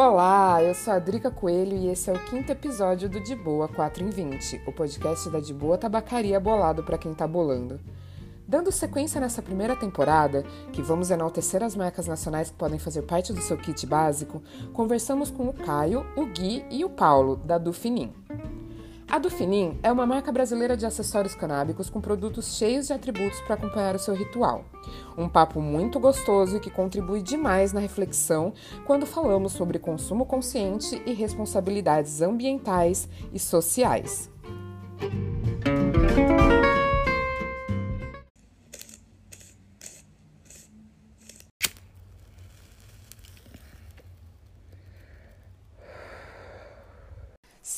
Olá, eu sou a Drica Coelho e esse é o quinto episódio do De Boa 4 em 20, o podcast da De Boa Tabacaria Bolado para quem tá bolando. Dando sequência nessa primeira temporada, que vamos enaltecer as marcas nacionais que podem fazer parte do seu kit básico, conversamos com o Caio, o Gui e o Paulo, da Dufinim. A Dufinin é uma marca brasileira de acessórios canábicos com produtos cheios de atributos para acompanhar o seu ritual. Um papo muito gostoso e que contribui demais na reflexão quando falamos sobre consumo consciente e responsabilidades ambientais e sociais.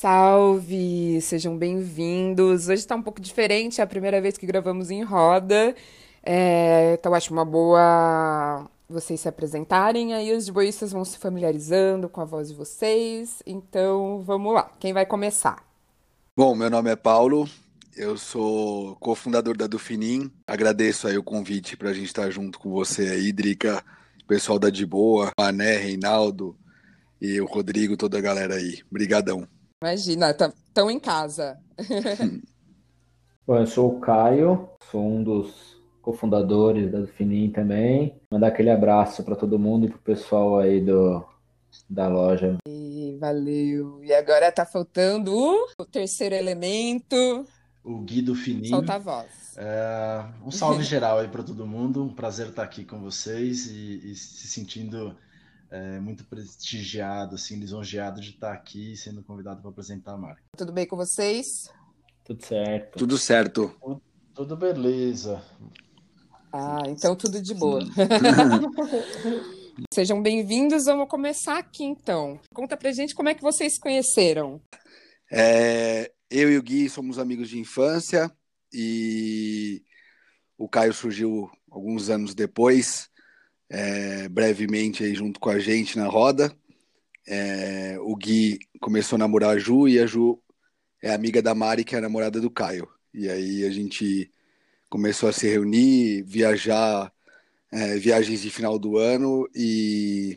Salve! Sejam bem-vindos. Hoje está um pouco diferente, é a primeira vez que gravamos em roda. É, então acho uma boa vocês se apresentarem, aí os boístas vão se familiarizando com a voz de vocês. Então vamos lá, quem vai começar? Bom, meu nome é Paulo, eu sou cofundador da Dufinim. Agradeço aí o convite para a gente estar junto com você aí, Drica, pessoal da De Boa, Mané, Reinaldo e o Rodrigo, toda a galera aí. Obrigadão. Imagina, estão tá, em casa. Bom, eu sou o Caio, sou um dos cofundadores da Finim também. Mandar aquele abraço para todo mundo e para o pessoal aí do, da loja. E valeu. E agora tá faltando o terceiro elemento. O Guido Finim. Solta a voz. É, um salve geral aí para todo mundo. Um prazer estar aqui com vocês e, e se sentindo é, muito prestigiado, assim, lisonjeado de estar aqui sendo convidado para apresentar a marca. Tudo bem com vocês? Tudo certo. Tudo certo. Tudo, tudo beleza. Ah, então tudo de boa. Sejam bem-vindos, vamos começar aqui então. Conta pra gente como é que vocês se conheceram. É, eu e o Gui somos amigos de infância e o Caio surgiu alguns anos depois é, brevemente aí junto com a gente na roda. É, o Gui começou a namorar a Ju e a Ju é amiga da Mari, que é a namorada do Caio. E aí a gente começou a se reunir, viajar, é, viagens de final do ano e,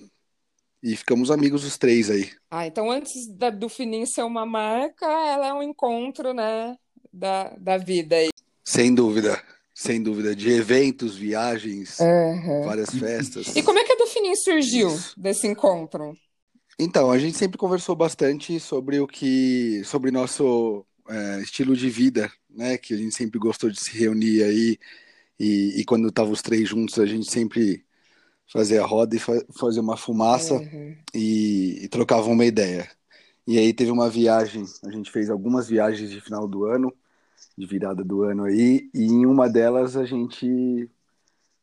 e ficamos amigos os três aí. Ah, então antes da, do Finim ser uma marca, ela é um encontro, né, da, da vida aí. Sem dúvida. Sem dúvida, de eventos, viagens, uhum. várias festas. E como é que a do Fininho surgiu Isso. desse encontro? Então, a gente sempre conversou bastante sobre o que. sobre nosso é, estilo de vida, né? Que a gente sempre gostou de se reunir aí. E, e quando estavam os três juntos, a gente sempre fazia a roda e fa fazia uma fumaça uhum. e, e trocava uma ideia. E aí teve uma viagem, a gente fez algumas viagens de final do ano de virada do ano aí, e em uma delas a gente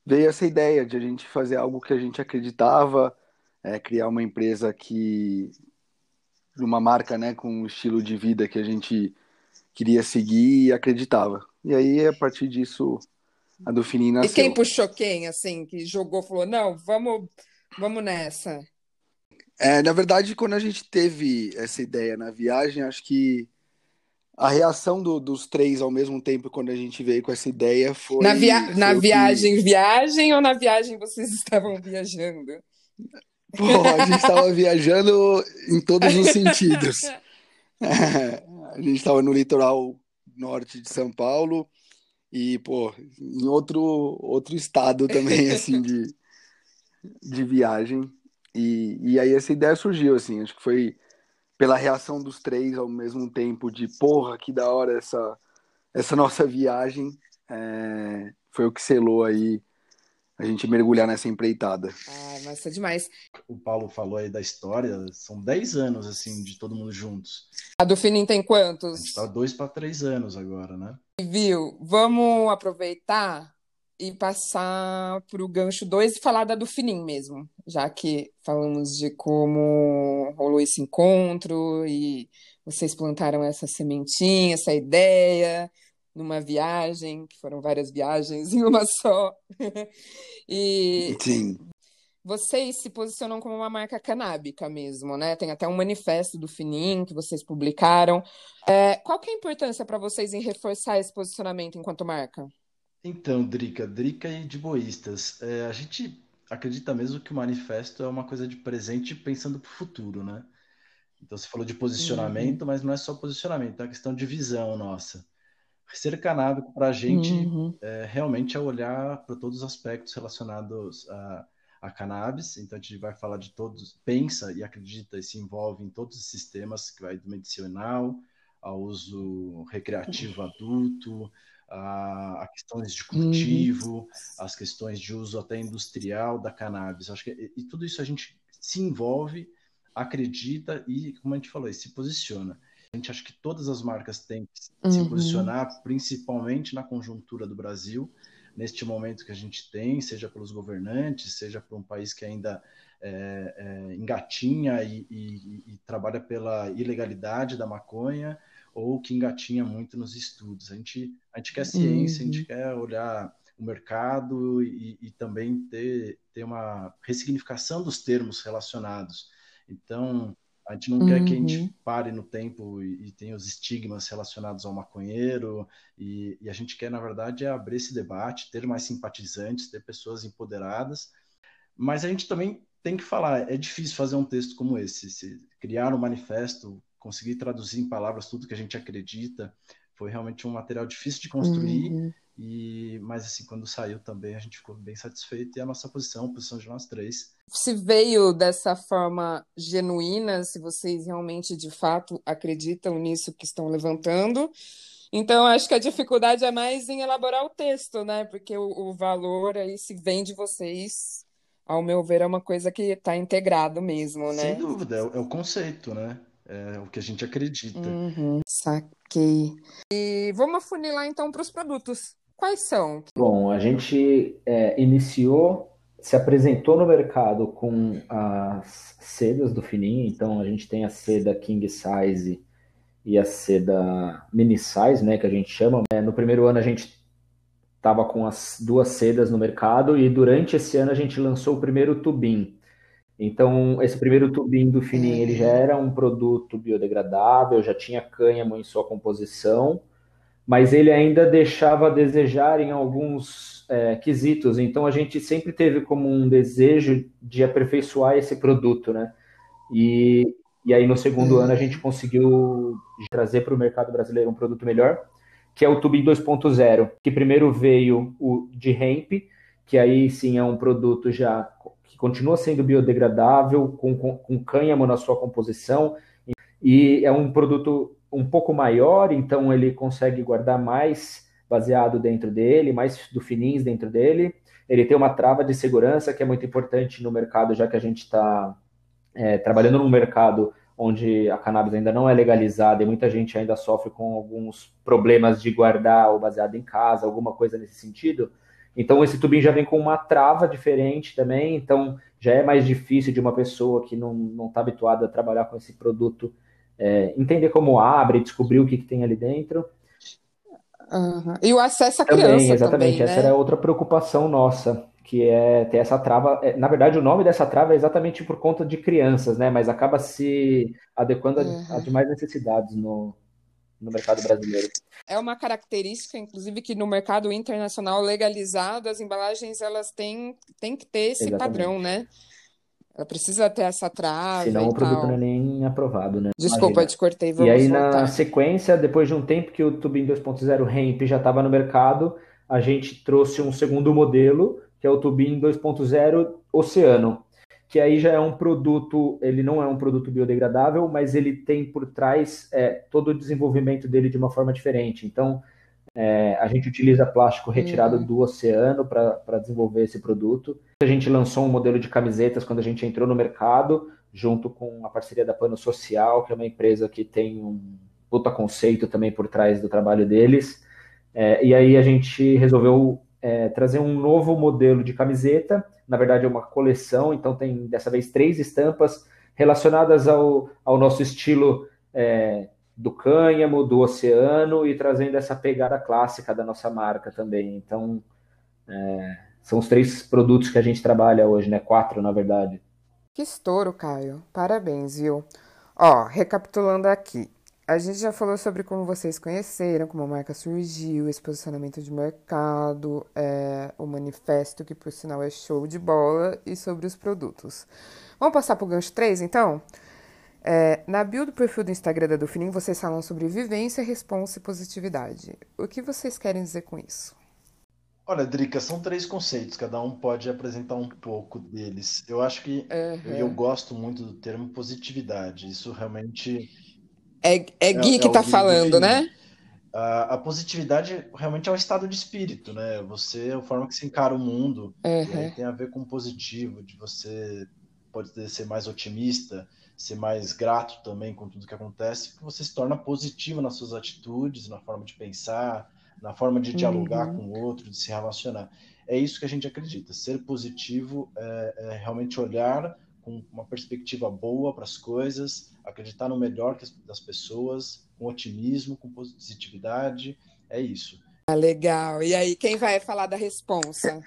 veio essa ideia de a gente fazer algo que a gente acreditava, é, criar uma empresa que uma marca, né, com um estilo de vida que a gente queria seguir e acreditava. E aí a partir disso a do Fininho nasceu. E quem puxou quem, assim, que jogou, falou, não, vamos, vamos nessa. É, na verdade, quando a gente teve essa ideia na viagem, acho que a reação do, dos três ao mesmo tempo quando a gente veio com essa ideia foi. Na, via foi na viagem, que... viagem ou na viagem vocês estavam viajando? Pô, a gente estava viajando em todos os sentidos. É, a gente estava no litoral norte de São Paulo e, pô, em outro, outro estado também, assim, de, de viagem. E, e aí essa ideia surgiu, assim, acho que foi pela reação dos três ao mesmo tempo de porra, que da hora essa, essa nossa viagem, é, foi o que selou aí a gente mergulhar nessa empreitada. Ah, mas é demais. O Paulo falou aí da história, são 10 anos, assim, de todo mundo juntos. A do Finim tem quantos? A gente tá dois para três anos agora, né? Viu? Vamos aproveitar e passar para o gancho 2 e falar da do Finim mesmo, já que falamos de como rolou esse encontro e vocês plantaram essa sementinha, essa ideia numa viagem, que foram várias viagens em uma só. e Sim. Vocês se posicionam como uma marca canábica mesmo, né? Tem até um manifesto do Finim que vocês publicaram. É, qual que é a importância para vocês em reforçar esse posicionamento enquanto marca? Então, Drica, Drica e de boístas, é, a gente acredita mesmo que o manifesto é uma coisa de presente pensando para o futuro, né? Então você falou de posicionamento, uhum. mas não é só posicionamento, é uma questão de visão nossa. Ser canábico para a gente uhum. é, realmente é olhar para todos os aspectos relacionados a, a cannabis. Então a gente vai falar de todos, pensa e acredita e se envolve em todos os sistemas que vai do medicinal ao uso recreativo adulto, a, a questões de cultivo, uhum. as questões de uso até industrial da cannabis. Acho que e, e tudo isso a gente se envolve, acredita e, como a gente falou, se posiciona. A gente acha que todas as marcas têm que uhum. se posicionar, principalmente na conjuntura do Brasil, neste momento que a gente tem, seja pelos governantes, seja por um país que ainda é, é, engatinha e, e, e, trabalha pela ilegalidade da maconha, ou que engatinha muito nos estudos. A gente, a gente quer ciência, uhum. a gente uhum. quer olhar o mercado e, e, também ter, ter uma ressignificação dos termos relacionados. Então, a gente não uhum. quer que a gente uhum. pare no tempo e, e tenha os estigmas relacionados ao maconheiro, e, e, a gente quer, na verdade, é abrir esse debate, ter mais simpatizantes, ter pessoas empoderadas, mas a gente também tem que falar, é difícil fazer um texto como esse, criar um manifesto conseguir traduzir em palavras tudo que a gente acredita. Foi realmente um material difícil de construir, uhum. e mas assim, quando saiu também a gente ficou bem satisfeito e a nossa posição, a posição de nós três. Se veio dessa forma genuína, se vocês realmente de fato acreditam nisso que estão levantando, então, acho que a dificuldade é mais em elaborar o texto, né? Porque o, o valor aí se vem de vocês, ao meu ver, é uma coisa que está integrado mesmo, né? Sem dúvida, é, é o conceito, né? É o que a gente acredita. Uhum, saquei. E vamos afunilar então para os produtos. Quais são? Bom, a gente é, iniciou, se apresentou no mercado com as sedas do Fininho, então a gente tem a seda King Size e a seda Mini Size, né, que a gente chama. É, no primeiro ano a gente estava com as duas sedas no mercado e durante esse ano a gente lançou o primeiro tubinho então, esse primeiro tubinho do fininho, ele já era um produto biodegradável, já tinha cânhamo em sua composição, mas ele ainda deixava a desejar em alguns é, quesitos. Então, a gente sempre teve como um desejo de aperfeiçoar esse produto, né? E, e aí, no segundo ano, a gente conseguiu trazer para o mercado brasileiro um produto melhor, que é o tubinho 2.0, que primeiro veio o de hemp, que aí sim é um produto já continua sendo biodegradável, com, com, com cânhamo na sua composição, e é um produto um pouco maior, então ele consegue guardar mais baseado dentro dele, mais do finins dentro dele. Ele tem uma trava de segurança que é muito importante no mercado, já que a gente está é, trabalhando num mercado onde a cannabis ainda não é legalizada e muita gente ainda sofre com alguns problemas de guardar o baseado em casa, alguma coisa nesse sentido. Então esse tubinho já vem com uma trava diferente também, então já é mais difícil de uma pessoa que não está habituada a trabalhar com esse produto é, entender como abre, descobrir o que, que tem ali dentro. Uhum. E o acesso à também, criança exatamente, também, essa né? era outra preocupação nossa, que é ter essa trava. É, na verdade, o nome dessa trava é exatamente por conta de crianças, né? Mas acaba se adequando uhum. a, a demais necessidades no, no mercado brasileiro. É uma característica, inclusive, que no mercado internacional legalizado, as embalagens elas têm, têm que ter esse Exatamente. padrão, né? Ela precisa ter essa trava. Senão o produto não é nem aprovado, né? Desculpa, Imagina. te cortei. E aí, voltar. na sequência, depois de um tempo que o Tubin 2.0 Hemp já estava no mercado, a gente trouxe um segundo modelo, que é o Tubin 2.0 Oceano que aí já é um produto, ele não é um produto biodegradável, mas ele tem por trás é, todo o desenvolvimento dele de uma forma diferente. Então, é, a gente utiliza plástico retirado uhum. do oceano para desenvolver esse produto. A gente lançou um modelo de camisetas quando a gente entrou no mercado, junto com a parceria da Pano Social, que é uma empresa que tem um puta conceito também por trás do trabalho deles. É, e aí a gente resolveu é, trazer um novo modelo de camiseta na verdade é uma coleção, então tem dessa vez três estampas relacionadas ao, ao nosso estilo é, do cânhamo, do oceano e trazendo essa pegada clássica da nossa marca também. Então, é, são os três produtos que a gente trabalha hoje, né? Quatro, na verdade. Que estouro, Caio. Parabéns, viu? Ó, recapitulando aqui. A gente já falou sobre como vocês conheceram, como a marca surgiu, esse posicionamento de mercado, é, o manifesto, que por sinal é show de bola, e sobre os produtos. Vamos passar para o gancho 3, então? É, na bio do perfil do Instagram da Dufinim, vocês falam sobre vivência, responsa e positividade. O que vocês querem dizer com isso? Olha, Drica, são três conceitos, cada um pode apresentar um pouco deles. Eu acho que uhum. eu gosto muito do termo positividade. Isso realmente. É, é Gui é, que está é falando, né? A, a, positividade realmente é um estado de espírito, né? Você, é a forma que você encara o mundo, uhum. tem a ver com positivo, de você pode ser mais otimista, ser mais grato também com tudo que acontece, porque você se torna positivo nas suas atitudes, na forma de pensar, na forma de dialogar uhum. com o outro, de se relacionar. É isso que a gente acredita. Ser positivo é, é realmente olhar com uma perspectiva boa para as coisas, acreditar no melhor das pessoas, com otimismo, com positividade. É isso. Ah, legal. E aí, quem vai falar da responsa?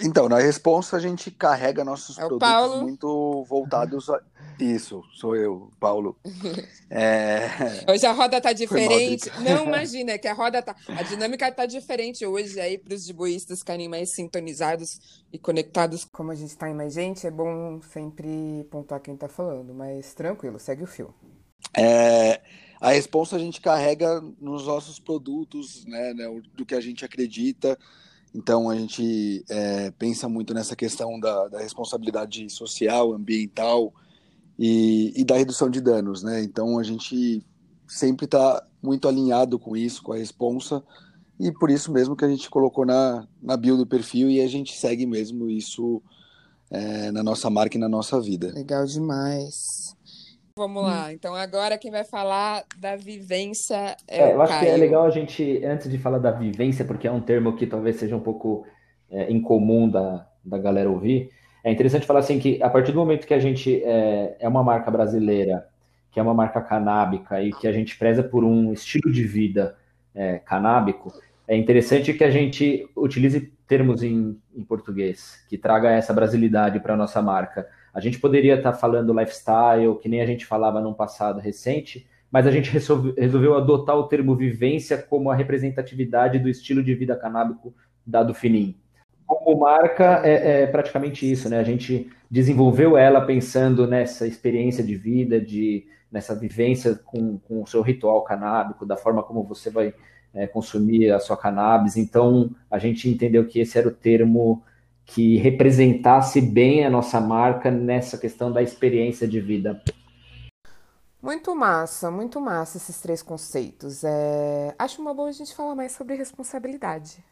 Então, na resposta a gente carrega nossos é produtos Paulo. muito voltados a. Isso, sou eu, Paulo. É... Hoje a roda tá diferente. Não, imagina, é que a roda tá. A dinâmica tá diferente hoje aí para os diboístas ficarem mais sintonizados e conectados. Como a gente tá em mais gente, é bom sempre pontuar quem tá falando, mas tranquilo, segue o fio. É, a resposta a gente carrega nos nossos produtos, né, né do que a gente acredita. Então a gente é, pensa muito nessa questão da, da responsabilidade social, ambiental e, e, da redução de danos, né? Então a gente sempre está muito alinhado com isso, com a responsa e por isso mesmo que a gente colocou na, na bio do perfil e a gente segue mesmo isso é, na nossa marca e na nossa vida. Legal demais. Vamos lá. Então, agora quem vai falar da vivência é, é Eu acho que é legal a gente, antes de falar da vivência, porque é um termo que talvez seja um pouco é, incomum da, da galera ouvir, é interessante falar assim que a partir do momento que a gente é, é uma marca brasileira, que é uma marca canábica e que a gente preza por um estilo de vida é, canábico, é interessante que a gente utilize termos em, em português, que traga essa brasilidade para a nossa marca. A gente poderia estar tá falando lifestyle, que nem a gente falava num passado recente, mas a gente resolveu adotar o termo vivência como a representatividade do estilo de vida canábico dado fininho. Como marca, é, é, praticamente isso, né? A gente desenvolveu ela pensando nessa experiência de vida, de nessa vivência com, com o seu ritual canábico, da forma como você vai é, consumir a sua cannabis. Então, a gente entendeu que esse era o termo que representasse bem a nossa marca nessa questão da experiência de vida. Muito massa, muito massa esses três conceitos. É... Acho uma boa a gente falar mais sobre responsabilidade.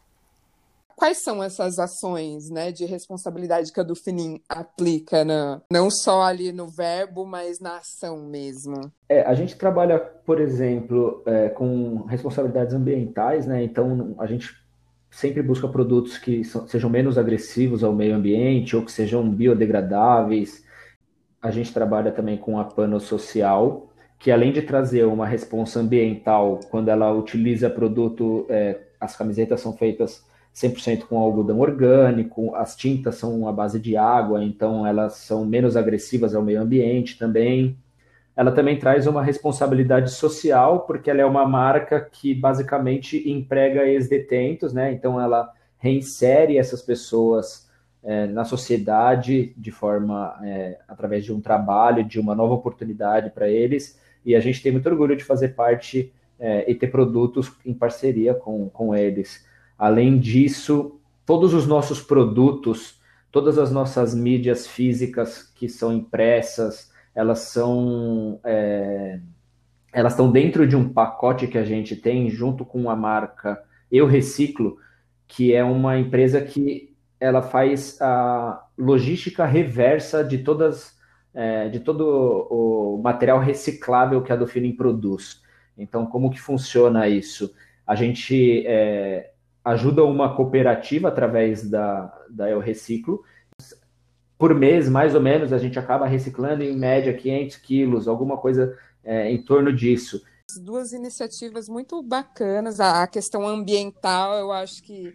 Quais são essas ações né, de responsabilidade que a do Finim aplica, na, não só ali no verbo, mas na ação mesmo? É, a gente trabalha, por exemplo, é, com responsabilidades ambientais, né? Então a gente sempre busca produtos que sejam menos agressivos ao meio ambiente ou que sejam biodegradáveis. A gente trabalha também com a Pano Social, que além de trazer uma responsa ambiental, quando ela utiliza produto, é, as camisetas são feitas 100% com algodão orgânico, as tintas são à base de água, então elas são menos agressivas ao meio ambiente também ela também traz uma responsabilidade social, porque ela é uma marca que basicamente emprega ex-detentos, né? Então ela reinsere essas pessoas é, na sociedade de forma é, através de um trabalho, de uma nova oportunidade para eles. E a gente tem muito orgulho de fazer parte é, e ter produtos em parceria com, com eles. Além disso, todos os nossos produtos, todas as nossas mídias físicas que são impressas, elas são é, elas estão dentro de um pacote que a gente tem junto com a marca Eu Reciclo, que é uma empresa que ela faz a logística reversa de todas é, de todo o material reciclável que a Dofinin produz. Então, como que funciona isso? A gente é, ajuda uma cooperativa através da, da Eu Reciclo por mês, mais ou menos, a gente acaba reciclando em média 500 quilos, alguma coisa é, em torno disso. Duas iniciativas muito bacanas. A questão ambiental, eu acho que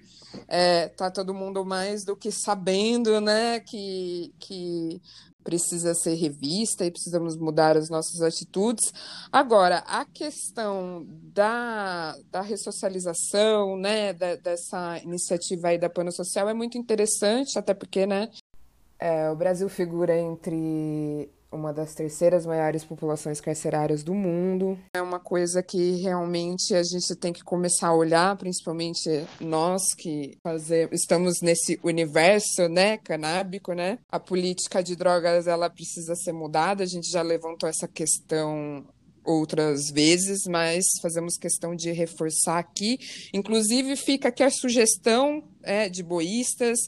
é, tá todo mundo mais do que sabendo, né? Que, que precisa ser revista e precisamos mudar as nossas atitudes. Agora, a questão da, da ressocialização, né, da, dessa iniciativa aí da Pano Social é muito interessante, até porque, né, é, o Brasil figura entre uma das terceiras maiores populações carcerárias do mundo. É uma coisa que realmente a gente tem que começar a olhar, principalmente nós que fazer, estamos nesse universo, né, canábico, né? A política de drogas ela precisa ser mudada. A gente já levantou essa questão outras vezes, mas fazemos questão de reforçar aqui. Inclusive fica aqui a sugestão é, de boístas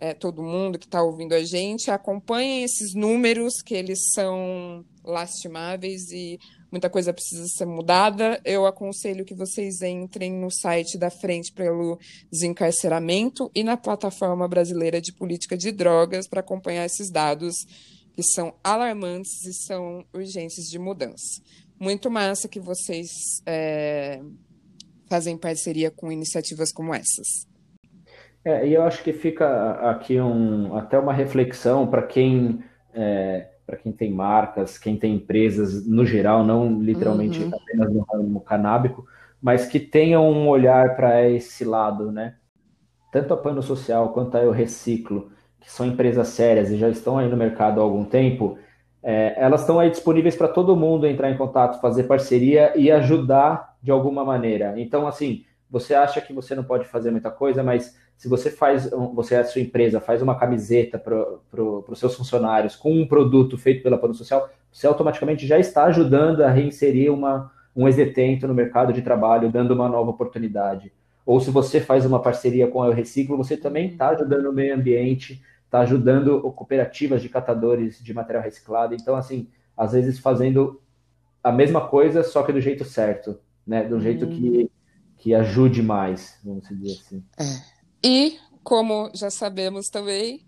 é, todo mundo que está ouvindo a gente, acompanhem esses números, que eles são lastimáveis e muita coisa precisa ser mudada. Eu aconselho que vocês entrem no site da Frente pelo Desencarceramento e na Plataforma Brasileira de Política de Drogas para acompanhar esses dados que são alarmantes e são urgentes de mudança. Muito massa que vocês é, fazem parceria com iniciativas como essas. É, e eu acho que fica aqui um, até uma reflexão para quem é, para quem tem marcas, quem tem empresas no geral, não literalmente uhum. apenas no ramo canábico, mas que tenham um olhar para esse lado, né? Tanto a Pano Social quanto a Eu Reciclo, que são empresas sérias e já estão aí no mercado há algum tempo, é, elas estão aí disponíveis para todo mundo entrar em contato, fazer parceria e ajudar de alguma maneira. Então, assim, você acha que você não pode fazer muita coisa, mas se você faz, você a sua empresa, faz uma camiseta para pro, os seus funcionários com um produto feito pela Plano Social, você automaticamente já está ajudando a reinserir uma, um exetento no mercado de trabalho, dando uma nova oportunidade. Ou se você faz uma parceria com a Eu Reciclo, você também está ajudando o meio ambiente, está ajudando cooperativas de catadores de material reciclado. Então, assim, às vezes fazendo a mesma coisa, só que do jeito certo, né? Do jeito hum. que, que ajude mais, vamos dizer assim. É. E, como já sabemos também,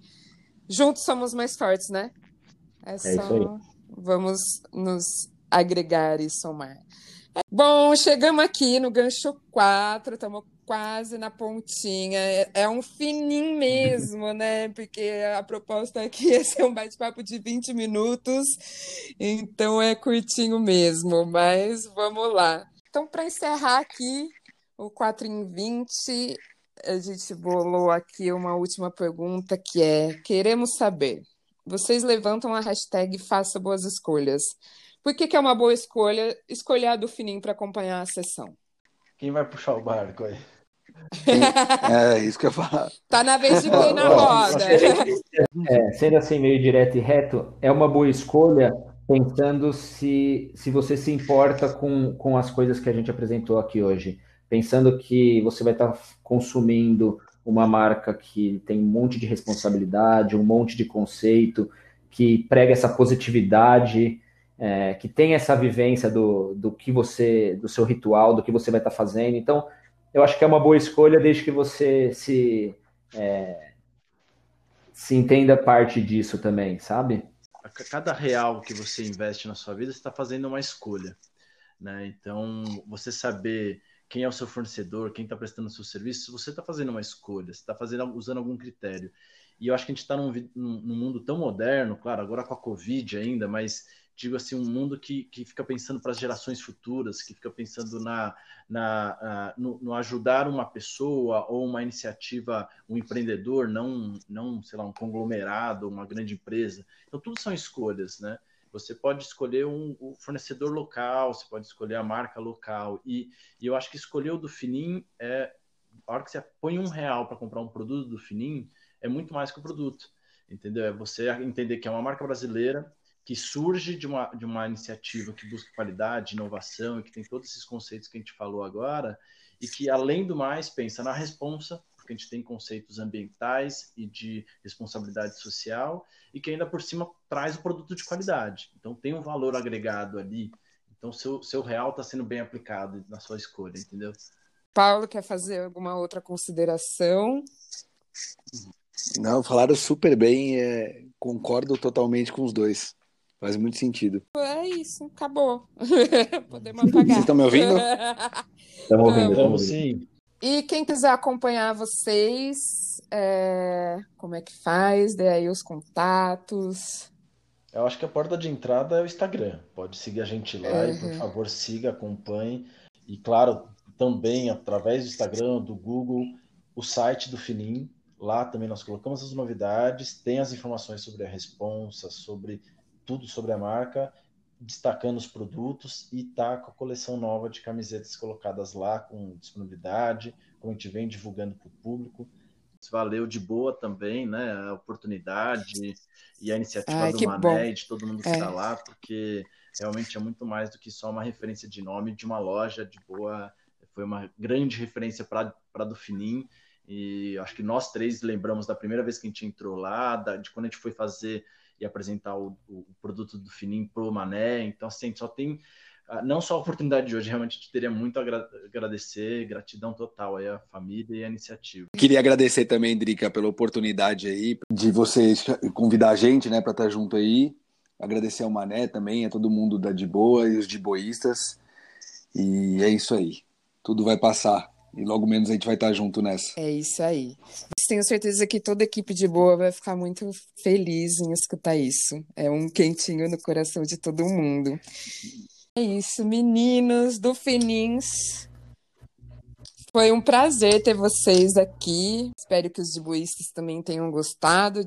juntos somos mais fortes, né? É, é só vamos nos agregar e somar. Bom, chegamos aqui no gancho 4, estamos quase na pontinha. É, é um fininho mesmo, né? Porque a proposta aqui é ser um bate-papo de 20 minutos, então é curtinho mesmo, mas vamos lá. Então, para encerrar aqui o 4 em 20, a gente bolou aqui uma última pergunta que é: queremos saber. Vocês levantam a hashtag Faça Boas Escolhas. Por que, que é uma boa escolha escolher a do Fininho para acompanhar a sessão? Quem vai puxar o barco aí? é, isso que eu ia falar. Tá na vez de pôr na roda. É, sendo assim meio direto e reto, é uma boa escolha pensando se, se você se importa com, com as coisas que a gente apresentou aqui hoje pensando que você vai estar consumindo uma marca que tem um monte de responsabilidade, um monte de conceito, que prega essa positividade, é, que tem essa vivência do, do que você, do seu ritual, do que você vai estar fazendo. Então, eu acho que é uma boa escolha desde que você se é, se entenda parte disso também, sabe? A cada real que você investe na sua vida, você está fazendo uma escolha, né? Então, você saber quem é o seu fornecedor, quem está prestando o seu serviço, você está fazendo uma escolha, você está fazendo, usando algum critério. E eu acho que a gente está num, num, mundo tão moderno, claro, agora com a Covid ainda, mas digo assim, um mundo que, que fica pensando para as gerações futuras, que fica pensando na, na, no, no, ajudar uma pessoa ou uma iniciativa, um empreendedor, não, não, sei lá, um conglomerado, uma grande empresa. Então, tudo são escolhas, né? Você pode escolher um, um, fornecedor local, você pode escolher a marca local. E, e eu acho que escolher o do Finim é. A hora que você põe um real para comprar um produto do Finim, é muito mais que o produto. Entendeu? É você entender que é uma marca brasileira que surge de uma, de uma iniciativa que busca qualidade, inovação e que tem todos esses conceitos que a gente falou agora, e que, além do mais, pensa na responsa porque a gente tem conceitos ambientais e de responsabilidade social, e que ainda por cima traz o produto de qualidade. Então tem um valor agregado ali. Então seu, seu real está sendo bem aplicado na sua escolha, entendeu? Paulo, quer fazer alguma outra consideração? Não, falaram super bem, é, concordo totalmente com os dois. Faz muito sentido. É isso, acabou. Podemos apagar. Vocês estão me ouvindo? Estamos ouvindo, estamos sim. E quem quiser acompanhar vocês, é... como é que faz? Dê aí os contatos. Eu acho que a porta de entrada é o Instagram. Pode seguir a gente lá uhum. e, por favor, siga, acompanhe. E, claro, também através do Instagram, do Google, o site do Finim. Lá também nós colocamos as novidades, tem as informações sobre a responsa, sobre tudo sobre a marca, destacando os produtos e tá com a coleção nova de camisetas colocadas lá com disponibilidade, como a gente vem divulgando para o público. Valeu de boa também, né? A oportunidade e a iniciativa ah, do Mané bom. e de todo mundo que está é. lá, porque realmente é muito mais do que só uma referência de nome de uma loja de boa. Foi uma grande referência para do Finim. E acho que nós três lembramos da primeira vez que a gente entrou lá, de quando a gente foi fazer e apresentar o, o produto do Finim pro Mané. Então, assim, só tem ah, não só a oportunidade de hoje, realmente a gente teria muito a agradecer, gratidão total aí à família e à iniciativa. Queria agradecer também, Drica, pela oportunidade aí de vocês convidar a gente, né, para estar junto aí. Agradecer ao Mané também, a todo mundo da De Boa e os de boístas. E é isso aí. Tudo vai passar. E logo menos a gente vai estar junto nessa. É isso aí. Tenho certeza que toda a equipe de boa vai ficar muito feliz em escutar isso. É um quentinho no coração de todo mundo. É isso, meninos do Finins. Foi um prazer ter vocês aqui. Espero que os dibuístas também tenham gostado.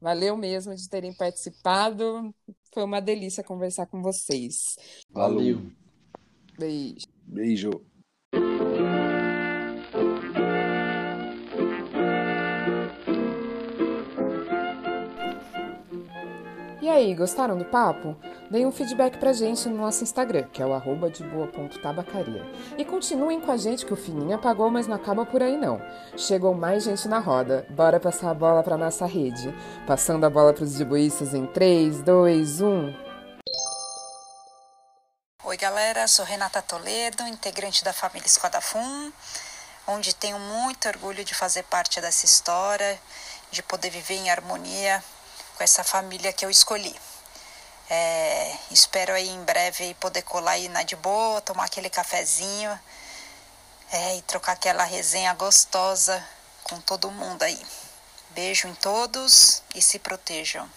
Valeu mesmo de terem participado. Foi uma delícia conversar com vocês. Valeu. Beijo. Beijo. E aí, gostaram do papo? Deem um feedback pra gente no nosso Instagram, que é o arroba de boa.tabacaria. E continuem com a gente que o fininho apagou, mas não acaba por aí não. Chegou mais gente na roda. Bora passar a bola pra nossa rede. Passando a bola pros dibuístas em 3, 2, 1. Oi galera, sou Renata Toledo, integrante da família Esquadafum, onde tenho muito orgulho de fazer parte dessa história, de poder viver em harmonia com essa família que eu escolhi. É, espero aí em breve poder colar aí na de boa, tomar aquele cafezinho é, e trocar aquela resenha gostosa com todo mundo aí. Beijo em todos e se protejam.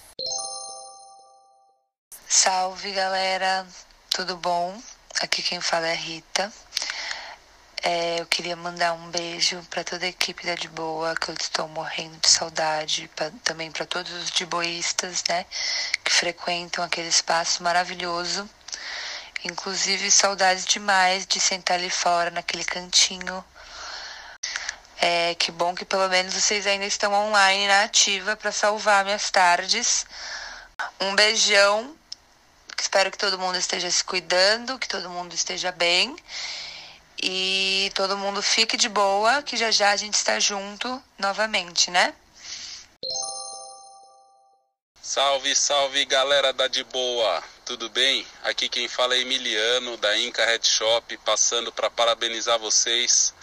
Salve galera, tudo bom? Aqui quem fala é Rita. É, eu queria mandar um beijo para toda a equipe da De Boa, que eu estou morrendo de saudade, pra, também para todos os diboístas, né, que frequentam aquele espaço maravilhoso. Inclusive, saudades demais de sentar ali fora, naquele cantinho. É, que bom que pelo menos vocês ainda estão online na ativa para salvar minhas tardes. Um beijão. Espero que todo mundo esteja se cuidando, que todo mundo esteja bem. E todo mundo fique de boa, que já já a gente está junto novamente, né? Salve, salve galera da De Boa, tudo bem? Aqui quem fala é Emiliano da Inca Head Shop, passando para parabenizar vocês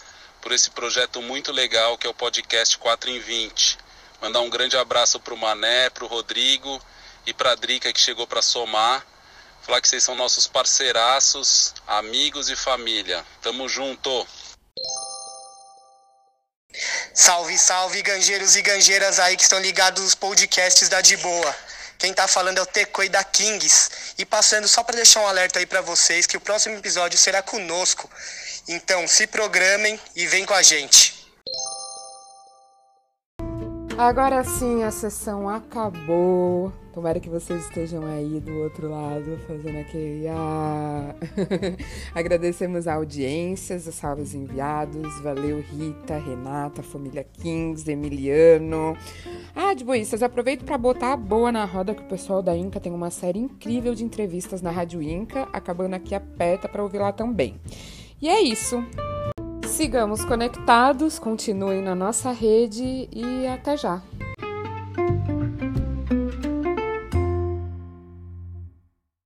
por esse projeto muito legal que é o podcast 4 em 20. Mandar um grande abraço para o Mané, para o Rodrigo e para a Drica que chegou para somar Falar que vocês são nossos parceiraços, amigos e família. Tamo junto! Salve, salve, ganjeiros e ganjeiras aí que estão ligados nos podcasts da De Boa. Quem tá falando é o Tecoi da Kings. E passando só para deixar um alerta aí para vocês que o próximo episódio será conosco. Então se programem e vem com a gente. Agora sim, a sessão acabou. Tomara que vocês estejam aí do outro lado fazendo aquele. Ah. Agradecemos a audiência, os salves enviados. Valeu, Rita, Renata, família Kings, Emiliano. Ah, de boistas, aproveito para botar a boa na roda que o pessoal da Inca tem uma série incrível de entrevistas na Rádio Inca, acabando aqui aperta para ouvir lá também. E é isso. Sigamos conectados, continuem na nossa rede e até já!